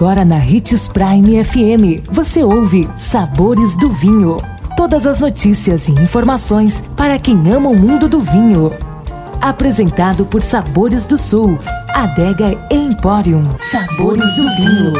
Agora na Ritz Prime FM, você ouve Sabores do Vinho. Todas as notícias e informações para quem ama o mundo do vinho. Apresentado por Sabores do Sul, Adega Emporium. Sabores do Vinho.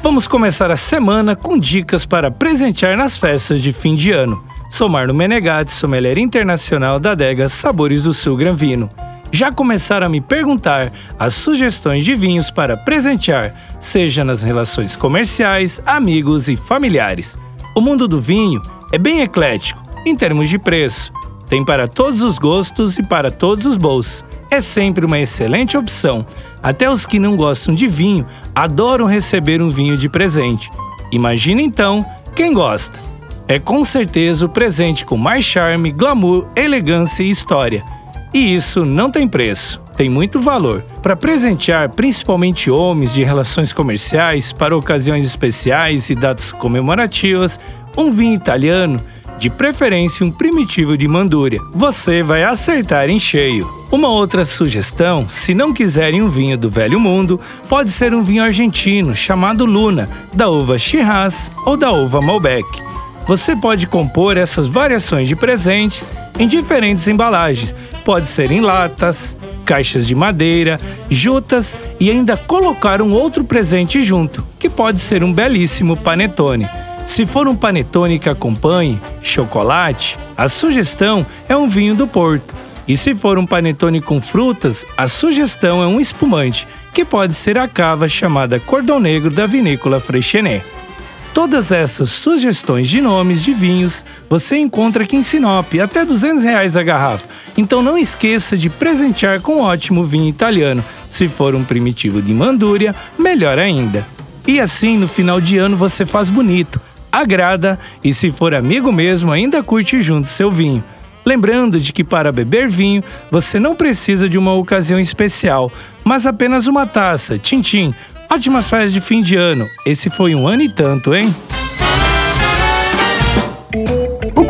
Vamos começar a semana com dicas para presentear nas festas de fim de ano. Sou Marno Menegatti, sommelier internacional da adega Sabores do Sul Gran Vino. Já começaram a me perguntar as sugestões de vinhos para presentear, seja nas relações comerciais, amigos e familiares. O mundo do vinho é bem eclético em termos de preço. Tem para todos os gostos e para todos os bolsos é sempre uma excelente opção. Até os que não gostam de vinho adoram receber um vinho de presente. Imagina então quem gosta. É com certeza o presente com mais charme, glamour, elegância e história. E isso não tem preço, tem muito valor. Para presentear principalmente homens de relações comerciais para ocasiões especiais e datas comemorativas, um vinho italiano de preferência um primitivo de Mandúria. Você vai acertar em cheio. Uma outra sugestão, se não quiserem um vinho do velho mundo, pode ser um vinho argentino chamado Luna, da uva Shiraz ou da uva Malbec. Você pode compor essas variações de presentes em diferentes embalagens. Pode ser em latas, caixas de madeira, jutas e ainda colocar um outro presente junto, que pode ser um belíssimo panetone. Se for um panetone que acompanhe chocolate, a sugestão é um vinho do Porto. E se for um panetone com frutas, a sugestão é um espumante, que pode ser a cava chamada Cordão Negro da vinícola Freixenet. Todas essas sugestões de nomes de vinhos você encontra aqui em Sinop, até 200 reais a garrafa. Então não esqueça de presentear com um ótimo vinho italiano. Se for um primitivo de Mandúria, melhor ainda. E assim, no final de ano, você faz bonito agrada e, se for amigo mesmo, ainda curte junto seu vinho. Lembrando de que para beber vinho você não precisa de uma ocasião especial, mas apenas uma taça. Tintim. Ótimas férias de fim de ano. Esse foi um ano e tanto, hein?